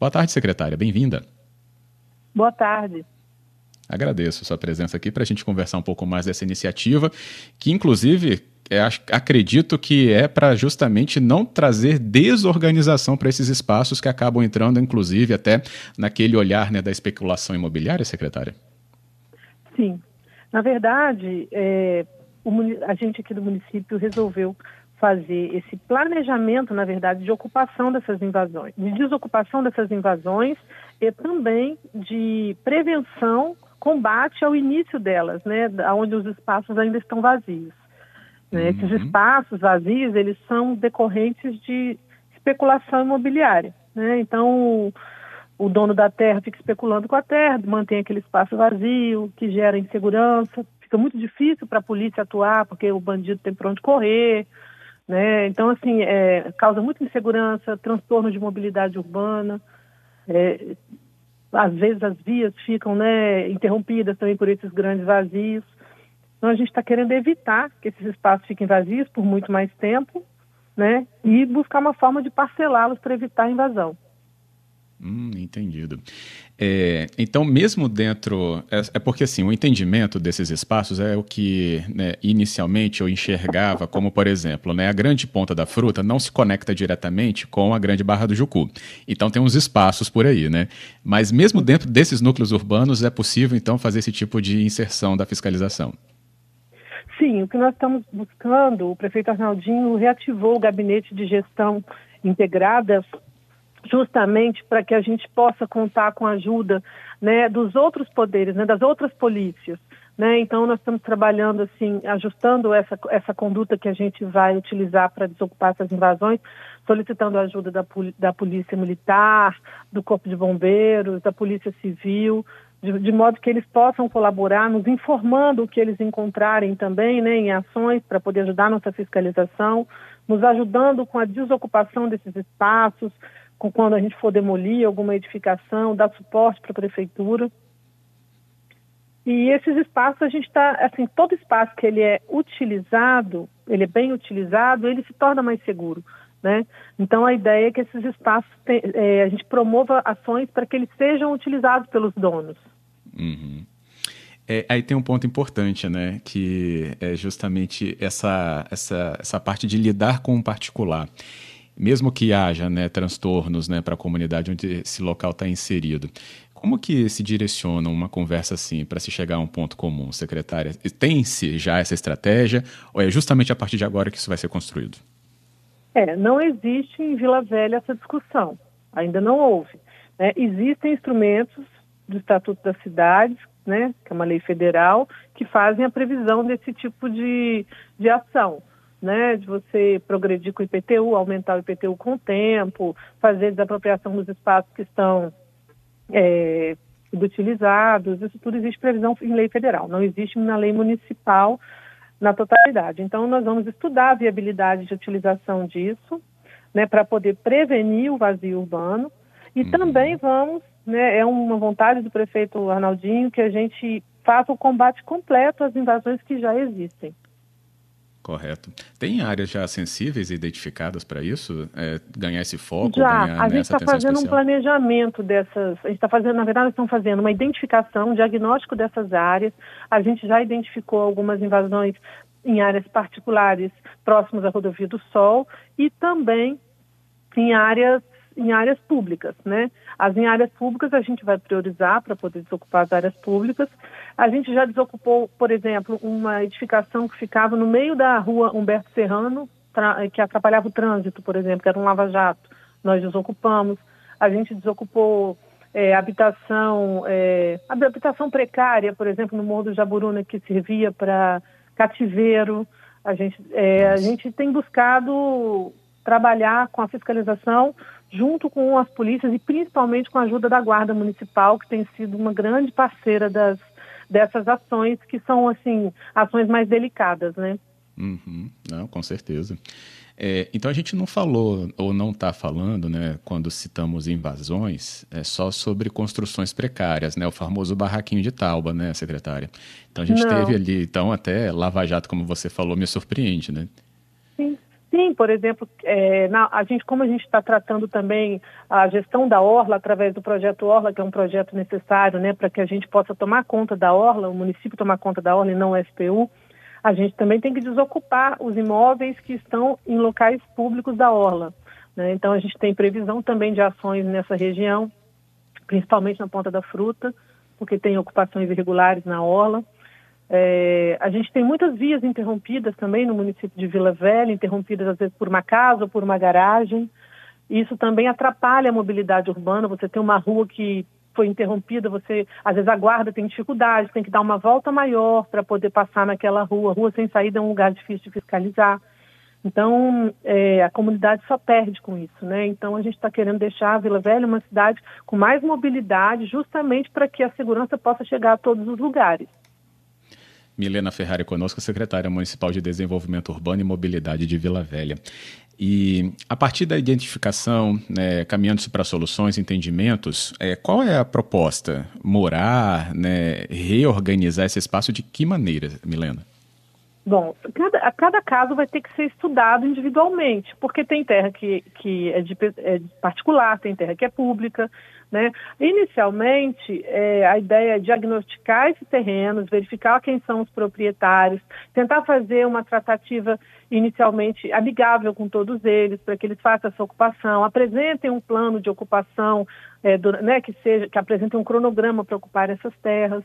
Boa tarde, secretária. Bem-vinda. Boa tarde. Agradeço a sua presença aqui para a gente conversar um pouco mais dessa iniciativa, que inclusive é, acredito que é para justamente não trazer desorganização para esses espaços que acabam entrando, inclusive, até naquele olhar né, da especulação imobiliária, secretária. Sim. Na verdade, é, o, a gente aqui do município resolveu fazer esse planejamento, na verdade, de ocupação dessas invasões, de desocupação dessas invasões e também de prevenção, combate ao início delas, né, onde os espaços ainda estão vazios. Né? Uhum. Esses espaços vazios, eles são decorrentes de especulação imobiliária. Né? Então, o dono da terra fica especulando com a terra, mantém aquele espaço vazio, que gera insegurança. Fica muito difícil para a polícia atuar, porque o bandido tem para onde correr, né? Então, assim, é, causa muita insegurança, transtorno de mobilidade urbana. É, às vezes as vias ficam né, interrompidas também por esses grandes vazios. Então, a gente está querendo evitar que esses espaços fiquem vazios por muito mais tempo né, e buscar uma forma de parcelá-los para evitar a invasão. Hum, entendido. É, então, mesmo dentro. É, é, porque, assim, o entendimento desses espaços é o que né, inicialmente eu enxergava como, por exemplo, né, a grande ponta da fruta não se conecta diretamente com a grande barra do Jucu. Então, tem uns espaços por aí, né? Mas, mesmo dentro desses núcleos urbanos, é possível, então, fazer esse tipo de inserção da fiscalização. Sim, o que nós estamos buscando, o prefeito Arnaldinho reativou o gabinete de gestão integrada justamente para que a gente possa contar com a ajuda né, dos outros poderes, né, das outras polícias. Né? Então, nós estamos trabalhando, assim, ajustando essa, essa conduta que a gente vai utilizar para desocupar essas invasões, solicitando a ajuda da, da Polícia Militar, do Corpo de Bombeiros, da Polícia Civil, de, de, modo que eles possam colaborar, nos informando o que eles encontrarem também né, em ações para poder ajudar nossa fiscalização, nos ajudando com a desocupação desses espaços, quando a gente for demolir alguma edificação, dar suporte para a prefeitura. E esses espaços a gente está, assim, todo espaço que ele é utilizado, ele é bem utilizado, ele se torna mais seguro, né? Então a ideia é que esses espaços tem, é, a gente promova ações para que eles sejam utilizados pelos donos. Uhum. É, aí tem um ponto importante, né? Que é justamente essa, essa, essa parte de lidar com o particular mesmo que haja né, transtornos né, para a comunidade onde esse local está inserido. Como que se direciona uma conversa assim para se chegar a um ponto comum, secretária? Tem-se já essa estratégia ou é justamente a partir de agora que isso vai ser construído? É, não existe em Vila Velha essa discussão. Ainda não houve. Né? Existem instrumentos do Estatuto das Cidades, né, que é uma lei federal, que fazem a previsão desse tipo de, de ação né, de você progredir com o IPTU, aumentar o IPTU com o tempo, fazer desapropriação dos espaços que estão é, utilizados, isso tudo existe previsão em lei federal, não existe na lei municipal na totalidade. Então, nós vamos estudar a viabilidade de utilização disso, né, para poder prevenir o vazio urbano e uhum. também vamos, né, é uma vontade do prefeito Arnaldinho que a gente faça o combate completo às invasões que já existem. Correto. Tem áreas já sensíveis identificadas para isso? É, ganhar esse foco? Já, a gente está fazendo especial? um planejamento dessas. A gente está fazendo, na verdade, estão fazendo uma identificação, um diagnóstico dessas áreas. A gente já identificou algumas invasões em áreas particulares próximas à rodovia do Sol e também em áreas em áreas públicas, né? As em áreas públicas a gente vai priorizar para poder desocupar as áreas públicas. A gente já desocupou, por exemplo, uma edificação que ficava no meio da rua Humberto Serrano, que atrapalhava o trânsito, por exemplo, que era um lava-jato. Nós desocupamos. A gente desocupou é, habitação, é, habitação precária, por exemplo, no Morro do Jaburuna, que servia para cativeiro. A gente, é, a gente tem buscado trabalhar com a fiscalização junto com as polícias e principalmente com a ajuda da Guarda Municipal, que tem sido uma grande parceira das, dessas ações, que são, assim, ações mais delicadas, né? Uhum. Não, com certeza. É, então a gente não falou ou não está falando, né, quando citamos invasões, é só sobre construções precárias, né, o famoso barraquinho de Tauba, né, secretária. Então a gente não. teve ali, então até Lava Jato, como você falou, me surpreende, né? Por exemplo, é, na, a gente, como a gente está tratando também a gestão da Orla através do projeto Orla, que é um projeto necessário né, para que a gente possa tomar conta da Orla, o município tomar conta da Orla e não o SPU, a gente também tem que desocupar os imóveis que estão em locais públicos da Orla. Né? Então, a gente tem previsão também de ações nessa região, principalmente na Ponta da Fruta, porque tem ocupações irregulares na Orla. É, a gente tem muitas vias interrompidas também no município de Vila Velha, interrompidas às vezes por uma casa ou por uma garagem. Isso também atrapalha a mobilidade urbana. Você tem uma rua que foi interrompida, você às vezes a guarda tem dificuldade, tem que dar uma volta maior para poder passar naquela rua. Rua sem saída é um lugar difícil de fiscalizar. Então, é, a comunidade só perde com isso, né? Então, a gente está querendo deixar a Vila Velha uma cidade com mais mobilidade, justamente para que a segurança possa chegar a todos os lugares. Milena Ferrari conosco, secretária municipal de Desenvolvimento Urbano e Mobilidade de Vila Velha. E a partir da identificação, né, caminhando para soluções, entendimentos, é, qual é a proposta? Morar, né, reorganizar esse espaço de que maneira, Milena? Bom, cada, cada caso vai ter que ser estudado individualmente, porque tem terra que, que é, de, é particular, tem terra que é pública. Né? Inicialmente, é, a ideia é diagnosticar esses terrenos, verificar quem são os proprietários, tentar fazer uma tratativa inicialmente amigável com todos eles, para que eles façam essa ocupação, apresentem um plano de ocupação, é, do, né, que seja, que apresentem um cronograma para ocupar essas terras.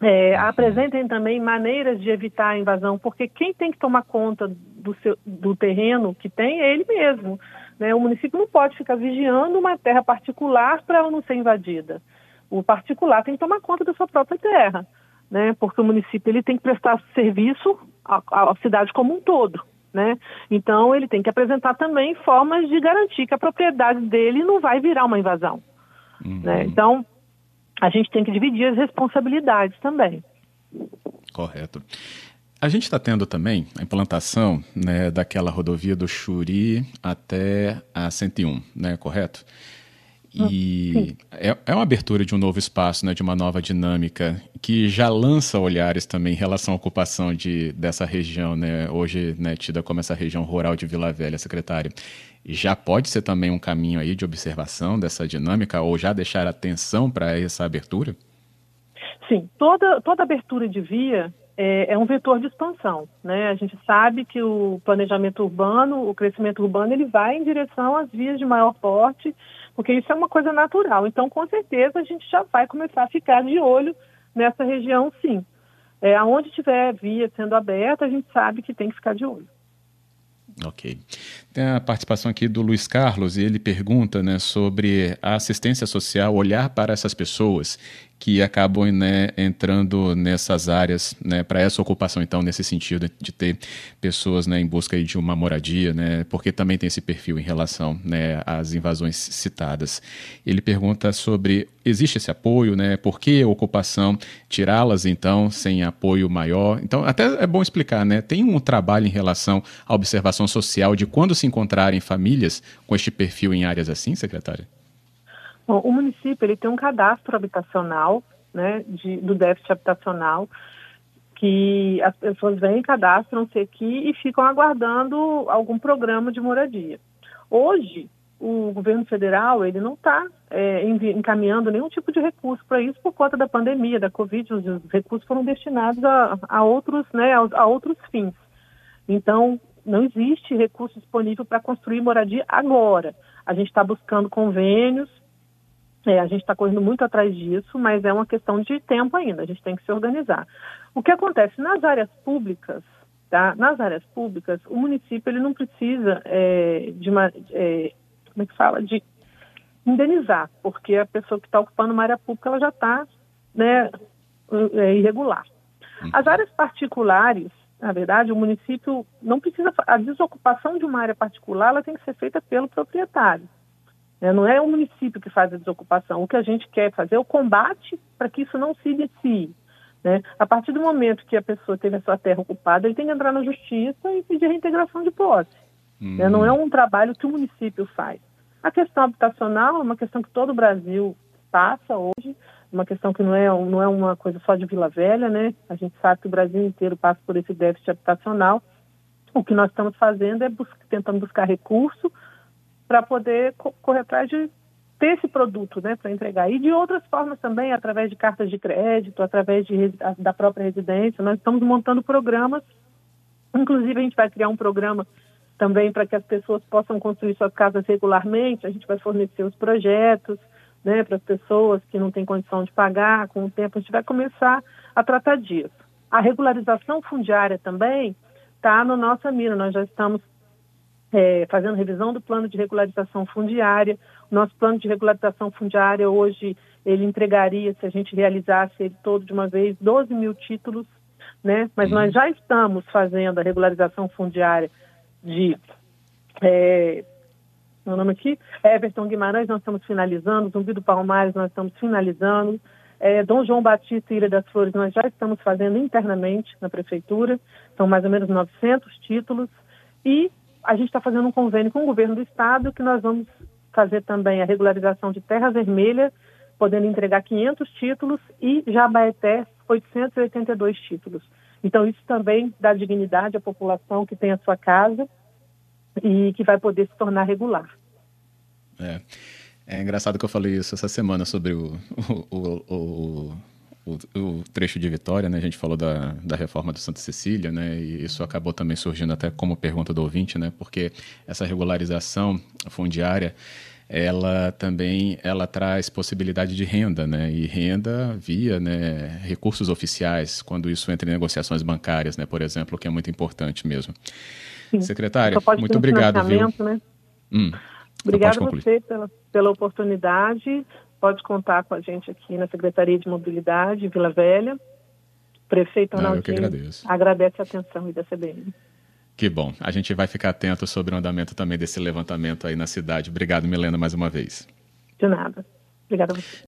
É, apresentem também maneiras de evitar a invasão, porque quem tem que tomar conta do, seu, do terreno que tem é ele mesmo. Né? O município não pode ficar vigiando uma terra particular para ela não ser invadida. O particular tem que tomar conta da sua própria terra, né? porque o município ele tem que prestar serviço à, à cidade como um todo. Né? Então, ele tem que apresentar também formas de garantir que a propriedade dele não vai virar uma invasão. Uhum. Né? Então, a gente tem que dividir as responsabilidades também. Correto. A gente está tendo também a implantação né, daquela rodovia do Churi até a 101, né, correto? E é, é, uma abertura de um novo espaço, né, de uma nova dinâmica, que já lança olhares também em relação à ocupação de, dessa região, né, hoje né, tida como essa região rural de Vila Velha, secretária. Já pode ser também um caminho aí de observação dessa dinâmica, ou já deixar atenção para essa abertura? Sim, toda, toda abertura de via é, é, um vetor de expansão. Né? A gente sabe que o planejamento urbano, o crescimento urbano, ele vai em direção às vias de maior porte, porque isso é uma coisa natural. Então, com certeza, a gente já vai começar a ficar de olho nessa região, sim. É, aonde tiver via sendo aberta, a gente sabe que tem que ficar de olho. Ok. Tem a participação aqui do Luiz Carlos e ele pergunta né, sobre a assistência social, olhar para essas pessoas que acabam né, entrando nessas áreas né, para essa ocupação, então, nesse sentido de ter pessoas né, em busca de uma moradia, né, porque também tem esse perfil em relação né, às invasões citadas. Ele pergunta sobre, existe esse apoio, né, por que a ocupação, tirá-las, então, sem apoio maior? Então, até é bom explicar, né, tem um trabalho em relação à observação social de quando se encontrarem famílias com este perfil em áreas assim, secretária? Bom, o município ele tem um cadastro habitacional, né, de, do déficit habitacional, que as pessoas vêm, cadastram-se aqui e ficam aguardando algum programa de moradia. Hoje, o governo federal ele não está é, encaminhando nenhum tipo de recurso para isso por conta da pandemia, da Covid, os, os recursos foram destinados a, a outros, né, a, a outros fins. Então, não existe recurso disponível para construir moradia agora. A gente está buscando convênios é, a gente está correndo muito atrás disso, mas é uma questão de tempo ainda, a gente tem que se organizar. O que acontece nas áreas públicas, tá? Nas áreas públicas, o município ele não precisa é, de uma, é, como é que fala, de indenizar, porque a pessoa que está ocupando uma área pública ela já está né, é, irregular. Uhum. As áreas particulares, na verdade, o município não precisa, a desocupação de uma área particular ela tem que ser feita pelo proprietário. Né? Não é o município que faz a desocupação. O que a gente quer fazer é o combate para que isso não se inicie. Né? A partir do momento que a pessoa teve a sua terra ocupada, ele tem que entrar na justiça e pedir reintegração de posse. Uhum. Né? Não é um trabalho que o município faz. A questão habitacional é uma questão que todo o Brasil passa hoje, uma questão que não é, não é uma coisa só de Vila Velha, né? A gente sabe que o Brasil inteiro passa por esse déficit habitacional. o que nós estamos fazendo é bus tentando buscar recurso para poder co correr atrás de ter esse produto né, para entregar. E de outras formas também, através de cartas de crédito, através de, da própria residência, nós estamos montando programas. Inclusive, a gente vai criar um programa também para que as pessoas possam construir suas casas regularmente. A gente vai fornecer os projetos né, para as pessoas que não têm condição de pagar. Com o tempo, a gente vai começar a tratar disso. A regularização fundiária também está no nossa mira. Nós já estamos é, fazendo revisão do plano de regularização fundiária. Nosso plano de regularização fundiária hoje ele entregaria, se a gente realizasse ele todo de uma vez, 12 mil títulos, né? Mas uhum. nós já estamos fazendo a regularização fundiária de é, meu nome aqui, Everton Guimarães, nós estamos finalizando, Zumbi do Palmares, nós estamos finalizando, é, Dom João Batista e Ilha das Flores, nós já estamos fazendo internamente na prefeitura, são mais ou menos 900 títulos, e a gente está fazendo um convênio com o governo do estado que nós vamos fazer também a regularização de Terra Vermelha, podendo entregar 500 títulos e Jabaeté 882 títulos. Então isso também dá dignidade à população que tem a sua casa e que vai poder se tornar regular. É, é engraçado que eu falei isso essa semana sobre o, o, o, o, o trecho de Vitória, né? A gente falou da, da reforma do Santa Cecília, né? E isso acabou também surgindo até como pergunta do ouvinte, né? Porque essa regularização fundiária ela também ela traz possibilidade de renda, né? E renda via né, recursos oficiais, quando isso entra em negociações bancárias, né? Por exemplo, que é muito importante mesmo. Sim. Secretária, muito obrigado, viu? Né? Hum, Obrigada a você pela, pela oportunidade. Pode contar com a gente aqui na Secretaria de Mobilidade, Vila Velha. Prefeito Arnaldinho ah, agradece a atenção e da CBN. Que bom. A gente vai ficar atento sobre o andamento também desse levantamento aí na cidade. Obrigado, Milena, mais uma vez. De nada. Obrigada a você.